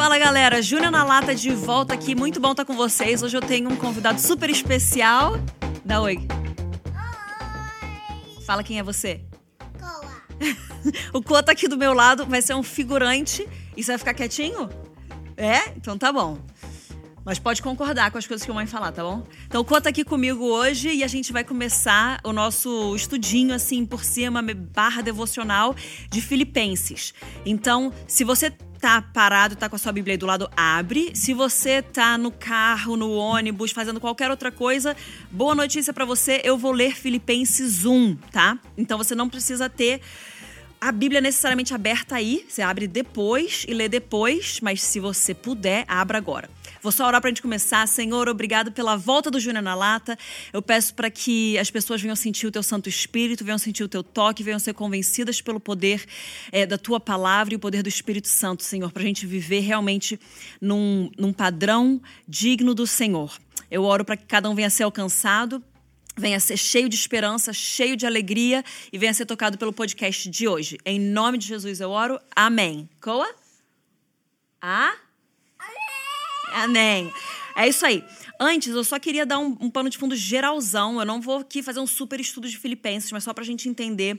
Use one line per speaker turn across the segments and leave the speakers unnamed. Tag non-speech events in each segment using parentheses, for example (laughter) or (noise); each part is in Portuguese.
Fala galera, Júnior na Lata de volta aqui. Muito bom estar com vocês. Hoje eu tenho um convidado super especial. Dá oi.
Oi.
Fala quem é você.
Coa. (laughs)
o Coa tá aqui do meu lado, vai ser um figurante. E você vai ficar quietinho? É? Então tá bom. Mas pode concordar com as coisas que a mãe falar, tá bom? Então tá aqui comigo hoje e a gente vai começar o nosso estudinho assim por cima, barra devocional de Filipenses. Então, se você tá parado, tá com a sua Bíblia aí do lado, abre. Se você tá no carro, no ônibus, fazendo qualquer outra coisa, boa notícia para você, eu vou ler Filipenses 1, tá? Então você não precisa ter a Bíblia necessariamente aberta aí, você abre depois e lê depois, mas se você puder, abra agora. Vou só orar para a gente começar. Senhor, obrigado pela volta do Júnior na Lata. Eu peço para que as pessoas venham sentir o teu Santo Espírito, venham sentir o teu toque, venham ser convencidas pelo poder é, da tua palavra e o poder do Espírito Santo, Senhor, para a gente viver realmente num, num padrão digno do Senhor. Eu oro para que cada um venha ser alcançado venha ser cheio de esperança, cheio de alegria e venha ser tocado pelo podcast de hoje. Em nome de Jesus eu oro. Amém. Coa? Ah? Amém. É isso aí. Antes, eu só queria dar um, um, pano de fundo geralzão. Eu não vou aqui fazer um super estudo de Filipenses, mas só para a gente entender.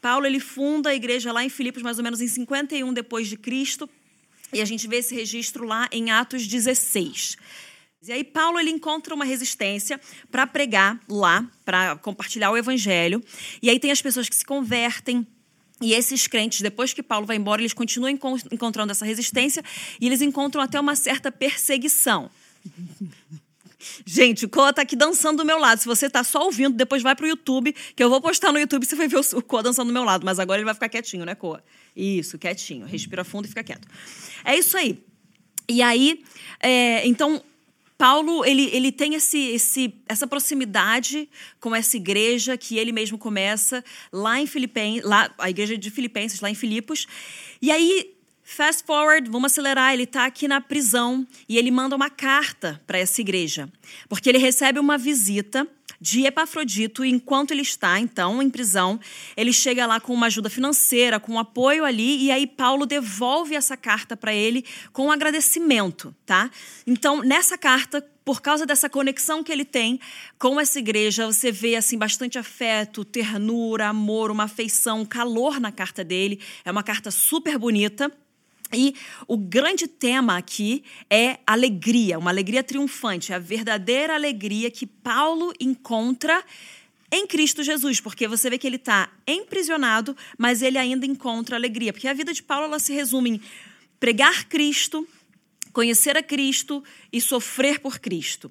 Paulo ele funda a igreja lá em Filipos, mais ou menos em 51 depois de Cristo, e a gente vê esse registro lá em Atos 16. E aí Paulo ele encontra uma resistência para pregar lá, para compartilhar o evangelho. E aí tem as pessoas que se convertem, e esses crentes, depois que Paulo vai embora, eles continuam encontrando essa resistência e eles encontram até uma certa perseguição. (laughs) Gente, o Coa tá aqui dançando do meu lado. Se você tá só ouvindo, depois vai pro YouTube, que eu vou postar no YouTube, você vai ver o Coa dançando do meu lado. Mas agora ele vai ficar quietinho, né, Coa? Isso, quietinho. Respira fundo e fica quieto. É isso aí. E aí, é, então, Paulo ele, ele tem esse, esse, essa proximidade com essa igreja que ele mesmo começa lá em Filipenses, lá, a igreja de Filipenses, lá em Filipos. E aí, fast forward, vamos acelerar, ele está aqui na prisão e ele manda uma carta para essa igreja, porque ele recebe uma visita de Epafrodito, enquanto ele está, então, em prisão, ele chega lá com uma ajuda financeira, com um apoio ali, e aí Paulo devolve essa carta para ele com um agradecimento, tá? Então, nessa carta, por causa dessa conexão que ele tem com essa igreja, você vê assim bastante afeto, ternura, amor, uma afeição, calor na carta dele. É uma carta super bonita. E o grande tema aqui é alegria, uma alegria triunfante, a verdadeira alegria que Paulo encontra em Cristo Jesus, porque você vê que ele está emprisionado, mas ele ainda encontra alegria, porque a vida de Paulo ela se resume em pregar Cristo, conhecer a Cristo e sofrer por Cristo.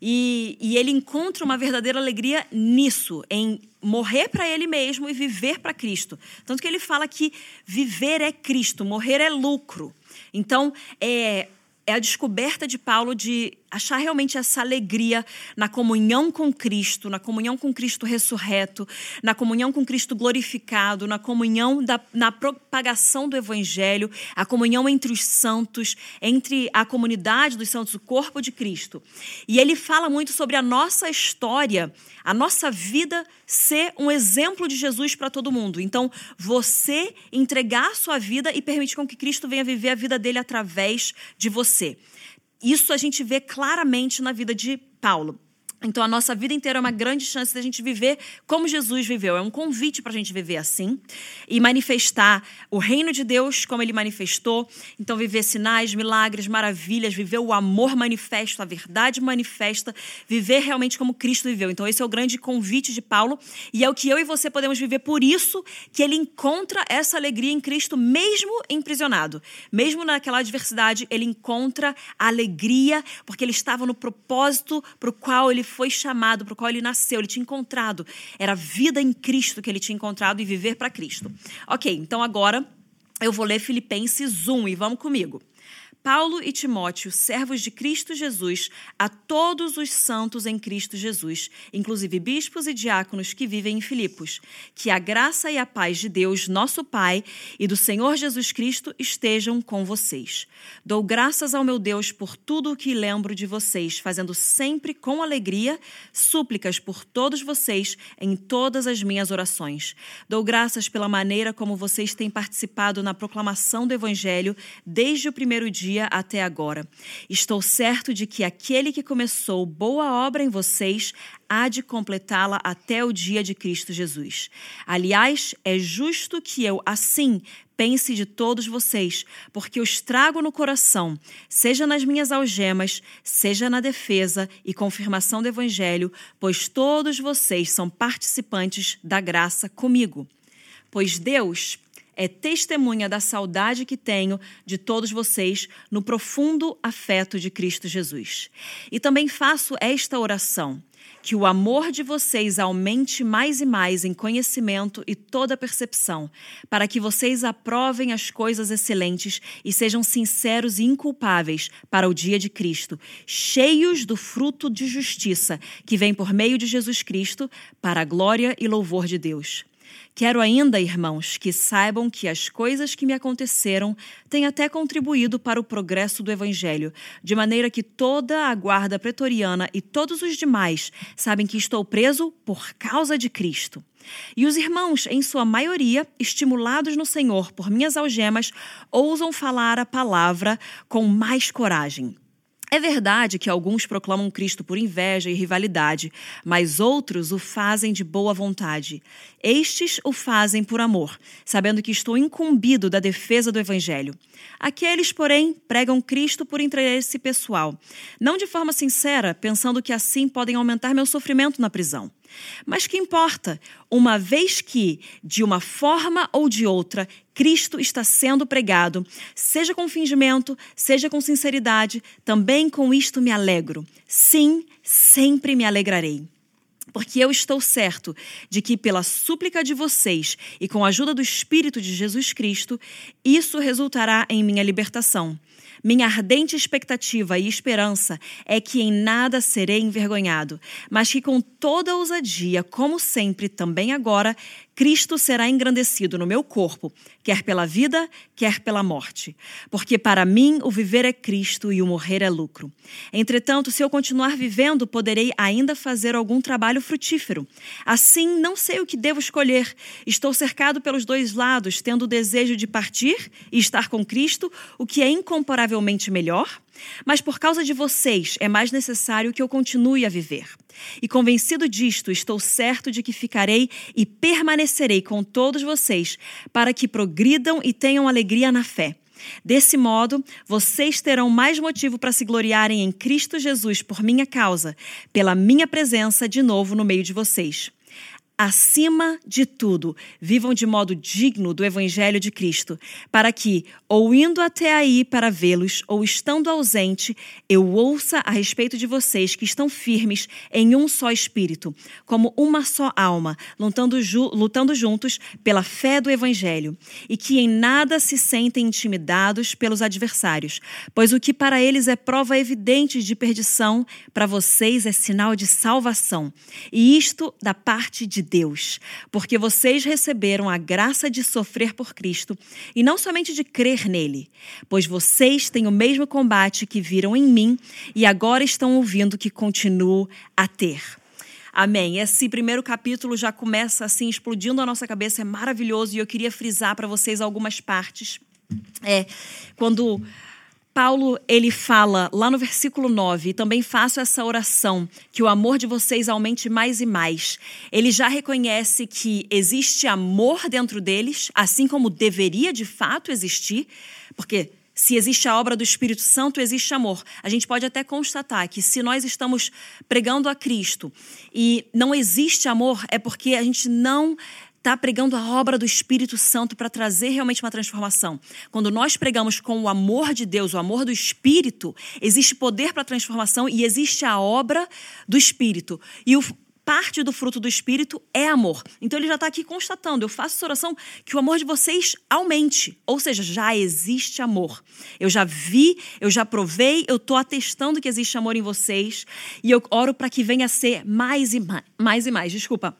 E, e ele encontra uma verdadeira alegria nisso, em morrer para ele mesmo e viver para Cristo. Tanto que ele fala que viver é Cristo, morrer é lucro. Então, é, é a descoberta de Paulo de achar realmente essa alegria na comunhão com Cristo, na comunhão com Cristo ressurreto, na comunhão com Cristo glorificado, na comunhão da, na propagação do Evangelho, a comunhão entre os santos, entre a comunidade dos santos, o corpo de Cristo. E ele fala muito sobre a nossa história, a nossa vida ser um exemplo de Jesus para todo mundo. Então, você entregar a sua vida e permitir com que Cristo venha viver a vida dele através de você. Isso a gente vê claramente na vida de Paulo. Então, a nossa vida inteira é uma grande chance de a gente viver como Jesus viveu. É um convite para a gente viver assim e manifestar o reino de Deus como ele manifestou. Então, viver sinais, milagres, maravilhas, viver o amor manifesto, a verdade manifesta, viver realmente como Cristo viveu. Então, esse é o grande convite de Paulo e é o que eu e você podemos viver. Por isso que ele encontra essa alegria em Cristo, mesmo emprisionado. Mesmo naquela adversidade, ele encontra a alegria porque ele estava no propósito para o qual ele foi chamado, para o qual ele nasceu, ele tinha encontrado. Era vida em Cristo que ele tinha encontrado e viver para Cristo. Ok, então agora eu vou ler Filipenses 1 e vamos comigo. Paulo e Timóteo, servos de Cristo Jesus, a todos os santos em Cristo Jesus, inclusive bispos e diáconos que vivem em Filipos, que a graça e a paz de Deus, nosso Pai, e do Senhor Jesus Cristo estejam com vocês. Dou graças ao meu Deus por tudo o que lembro de vocês, fazendo sempre com alegria súplicas por todos vocês em todas as minhas orações. Dou graças pela maneira como vocês têm participado na proclamação do Evangelho desde o primeiro dia dia até agora. Estou certo de que aquele que começou boa obra em vocês há de completá-la até o dia de Cristo Jesus. Aliás, é justo que eu, assim, pense de todos vocês, porque os trago no coração, seja nas minhas algemas, seja na defesa e confirmação do Evangelho, pois todos vocês são participantes da graça comigo. Pois Deus é testemunha da saudade que tenho de todos vocês no profundo afeto de Cristo Jesus. E também faço esta oração que o amor de vocês aumente mais e mais em conhecimento e toda percepção, para que vocês aprovem as coisas excelentes e sejam sinceros e inculpáveis para o dia de Cristo, cheios do fruto de justiça que vem por meio de Jesus Cristo, para a glória e louvor de Deus. Quero ainda, irmãos, que saibam que as coisas que me aconteceram têm até contribuído para o progresso do Evangelho, de maneira que toda a guarda pretoriana e todos os demais sabem que estou preso por causa de Cristo. E os irmãos, em sua maioria, estimulados no Senhor por minhas algemas, ousam falar a palavra com mais coragem. É verdade que alguns proclamam Cristo por inveja e rivalidade, mas outros o fazem de boa vontade. Estes o fazem por amor, sabendo que estou incumbido da defesa do Evangelho. Aqueles, porém, pregam Cristo por interesse pessoal, não de forma sincera, pensando que assim podem aumentar meu sofrimento na prisão. Mas que importa, uma vez que, de uma forma ou de outra, Cristo está sendo pregado, seja com fingimento, seja com sinceridade, também com isto me alegro. Sim, sempre me alegrarei. Porque eu estou certo de que, pela súplica de vocês e com a ajuda do Espírito de Jesus Cristo, isso resultará em minha libertação. Minha ardente expectativa e esperança é que em nada serei envergonhado, mas que com toda ousadia, como sempre, também agora, Cristo será engrandecido no meu corpo, quer pela vida, quer pela morte. Porque para mim o viver é Cristo e o morrer é lucro. Entretanto, se eu continuar vivendo, poderei ainda fazer algum trabalho frutífero. Assim, não sei o que devo escolher. Estou cercado pelos dois lados, tendo o desejo de partir e estar com Cristo, o que é incomparavelmente melhor mas por causa de vocês é mais necessário que eu continue a viver. E convencido disto, estou certo de que ficarei e permanecerei com todos vocês, para que progridam e tenham alegria na fé. Desse modo, vocês terão mais motivo para se gloriarem em Cristo Jesus por minha causa, pela minha presença de novo no meio de vocês. Acima de tudo, vivam de modo digno do Evangelho de Cristo, para que, ou indo até aí para vê-los, ou estando ausente, eu ouça a respeito de vocês que estão firmes em um só espírito, como uma só alma, lutando, ju lutando juntos pela fé do Evangelho, e que em nada se sentem intimidados pelos adversários, pois o que para eles é prova evidente de perdição, para vocês é sinal de salvação, e isto da parte de Deus, porque vocês receberam a graça de sofrer por Cristo e não somente de crer nele, pois vocês têm o mesmo combate que viram em mim e agora estão ouvindo que continuo a ter. Amém. Esse primeiro capítulo já começa assim explodindo a nossa cabeça, é maravilhoso e eu queria frisar para vocês algumas partes. É, quando Paulo, ele fala lá no versículo 9, e também faço essa oração, que o amor de vocês aumente mais e mais. Ele já reconhece que existe amor dentro deles, assim como deveria de fato existir, porque se existe a obra do Espírito Santo, existe amor. A gente pode até constatar que se nós estamos pregando a Cristo e não existe amor, é porque a gente não está pregando a obra do Espírito Santo para trazer realmente uma transformação. Quando nós pregamos com o amor de Deus, o amor do Espírito, existe poder para transformação e existe a obra do Espírito. E o parte do fruto do Espírito é amor. Então ele já está aqui constatando, eu faço essa oração que o amor de vocês aumente. Ou seja, já existe amor. Eu já vi, eu já provei, eu estou atestando que existe amor em vocês e eu oro para que venha a ser mais e mais, mais e mais. Desculpa.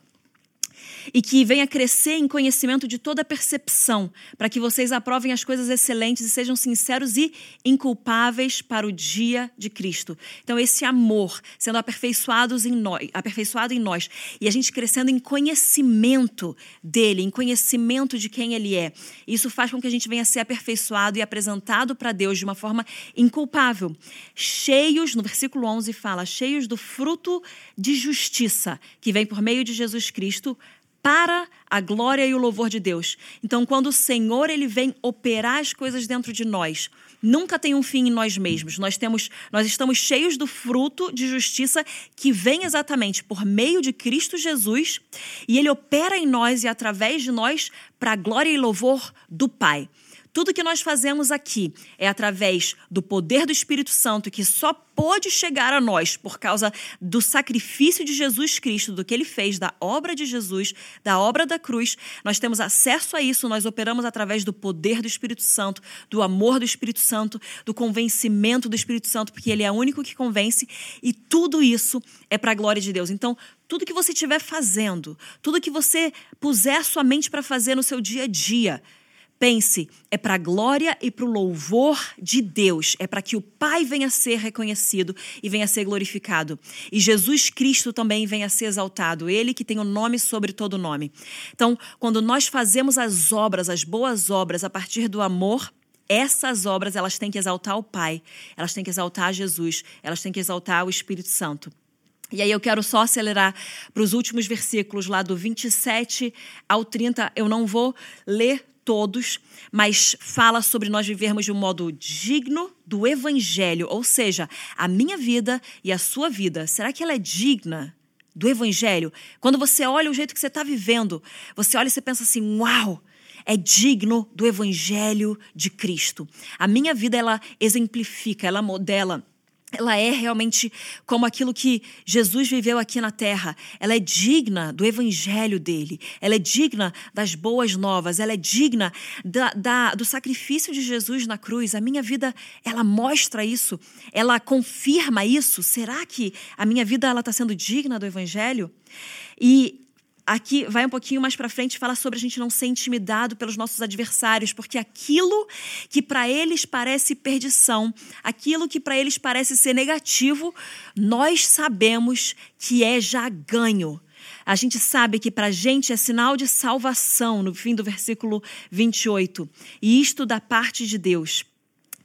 E que venha crescer em conhecimento de toda percepção, para que vocês aprovem as coisas excelentes e sejam sinceros e inculpáveis para o dia de Cristo. Então, esse amor sendo aperfeiçoados em nós, aperfeiçoado em nós, e a gente crescendo em conhecimento dele, em conhecimento de quem ele é. Isso faz com que a gente venha ser aperfeiçoado e apresentado para Deus de uma forma inculpável. Cheios, no versículo 11 fala, cheios do fruto de justiça que vem por meio de Jesus Cristo para a glória e o louvor de Deus. Então, quando o Senhor ele vem operar as coisas dentro de nós, nunca tem um fim em nós mesmos. Nós temos, nós estamos cheios do fruto de justiça que vem exatamente por meio de Cristo Jesus, e ele opera em nós e através de nós para a glória e louvor do Pai. Tudo que nós fazemos aqui é através do poder do Espírito Santo que só pôde chegar a nós por causa do sacrifício de Jesus Cristo, do que ele fez, da obra de Jesus, da obra da cruz. Nós temos acesso a isso, nós operamos através do poder do Espírito Santo, do amor do Espírito Santo, do convencimento do Espírito Santo, porque ele é o único que convence, e tudo isso é para a glória de Deus. Então, tudo que você estiver fazendo, tudo que você puser sua mente para fazer no seu dia a dia, Pense, é para a glória e para o louvor de Deus, é para que o Pai venha a ser reconhecido e venha a ser glorificado. E Jesus Cristo também venha a ser exaltado, ele que tem o nome sobre todo nome. Então, quando nós fazemos as obras, as boas obras, a partir do amor, essas obras elas têm que exaltar o Pai, elas têm que exaltar Jesus, elas têm que exaltar o Espírito Santo. E aí eu quero só acelerar para os últimos versículos lá do 27 ao 30. Eu não vou ler todos, mas fala sobre nós vivermos de um modo digno do evangelho, ou seja, a minha vida e a sua vida, será que ela é digna do evangelho? Quando você olha o jeito que você está vivendo, você olha e você pensa assim: uau! É digno do evangelho de Cristo. A minha vida ela exemplifica, ela modela ela é realmente como aquilo que Jesus viveu aqui na terra. Ela é digna do evangelho dele. Ela é digna das boas novas. Ela é digna da, da, do sacrifício de Jesus na cruz. A minha vida, ela mostra isso. Ela confirma isso. Será que a minha vida ela está sendo digna do evangelho? E aqui vai um pouquinho mais para frente fala sobre a gente não ser intimidado pelos nossos adversários, porque aquilo que para eles parece perdição, aquilo que para eles parece ser negativo, nós sabemos que é já ganho. A gente sabe que para a gente é sinal de salvação, no fim do versículo 28. E isto da parte de Deus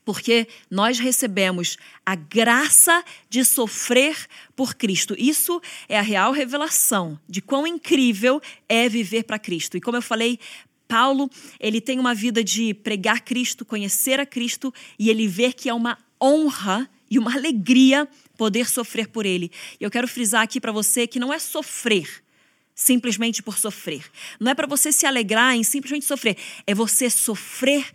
porque nós recebemos a graça de sofrer por Cristo. Isso é a real revelação de quão incrível é viver para Cristo. E como eu falei, Paulo, ele tem uma vida de pregar Cristo, conhecer a Cristo e ele vê que é uma honra e uma alegria poder sofrer por ele. E eu quero frisar aqui para você que não é sofrer simplesmente por sofrer. Não é para você se alegrar em simplesmente sofrer, é você sofrer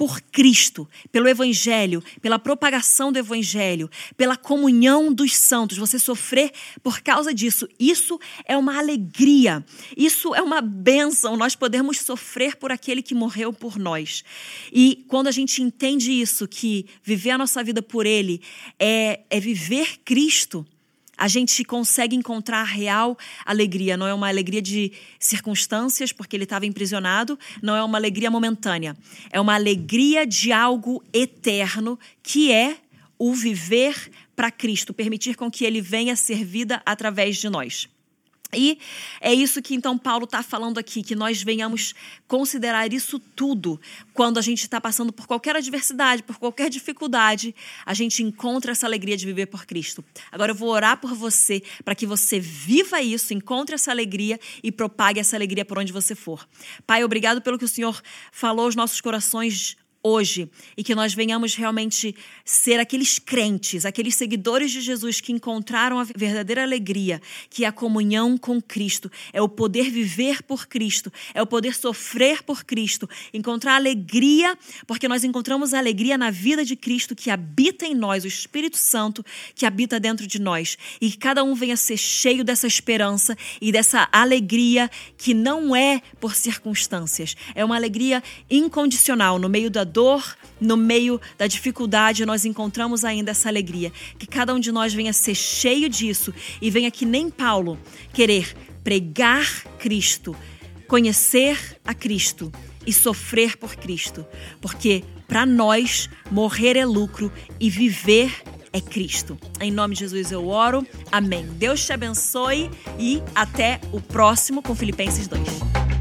por Cristo, pelo Evangelho, pela propagação do Evangelho, pela comunhão dos santos, você sofrer por causa disso. Isso é uma alegria, isso é uma bênção, nós podemos sofrer por aquele que morreu por nós. E quando a gente entende isso, que viver a nossa vida por Ele é, é viver Cristo a gente consegue encontrar real alegria. Não é uma alegria de circunstâncias, porque ele estava emprisionado, não é uma alegria momentânea. É uma alegria de algo eterno, que é o viver para Cristo, permitir com que ele venha ser vida através de nós. E é isso que então Paulo está falando aqui, que nós venhamos considerar isso tudo quando a gente está passando por qualquer adversidade, por qualquer dificuldade, a gente encontra essa alegria de viver por Cristo. Agora eu vou orar por você para que você viva isso, encontre essa alegria e propague essa alegria por onde você for. Pai, obrigado pelo que o Senhor falou aos nossos corações hoje e que nós venhamos realmente ser aqueles crentes, aqueles seguidores de Jesus que encontraram a verdadeira alegria, que é a comunhão com Cristo, é o poder viver por Cristo, é o poder sofrer por Cristo, encontrar alegria, porque nós encontramos a alegria na vida de Cristo que habita em nós, o Espírito Santo que habita dentro de nós, e que cada um venha ser cheio dessa esperança e dessa alegria que não é por circunstâncias, é uma alegria incondicional no meio da dor, no meio da dificuldade, nós encontramos ainda essa alegria. Que cada um de nós venha ser cheio disso e venha que nem Paulo querer pregar Cristo, conhecer a Cristo e sofrer por Cristo, porque para nós morrer é lucro e viver é Cristo. Em nome de Jesus eu oro. Amém. Deus te abençoe e até o próximo com Filipenses 2.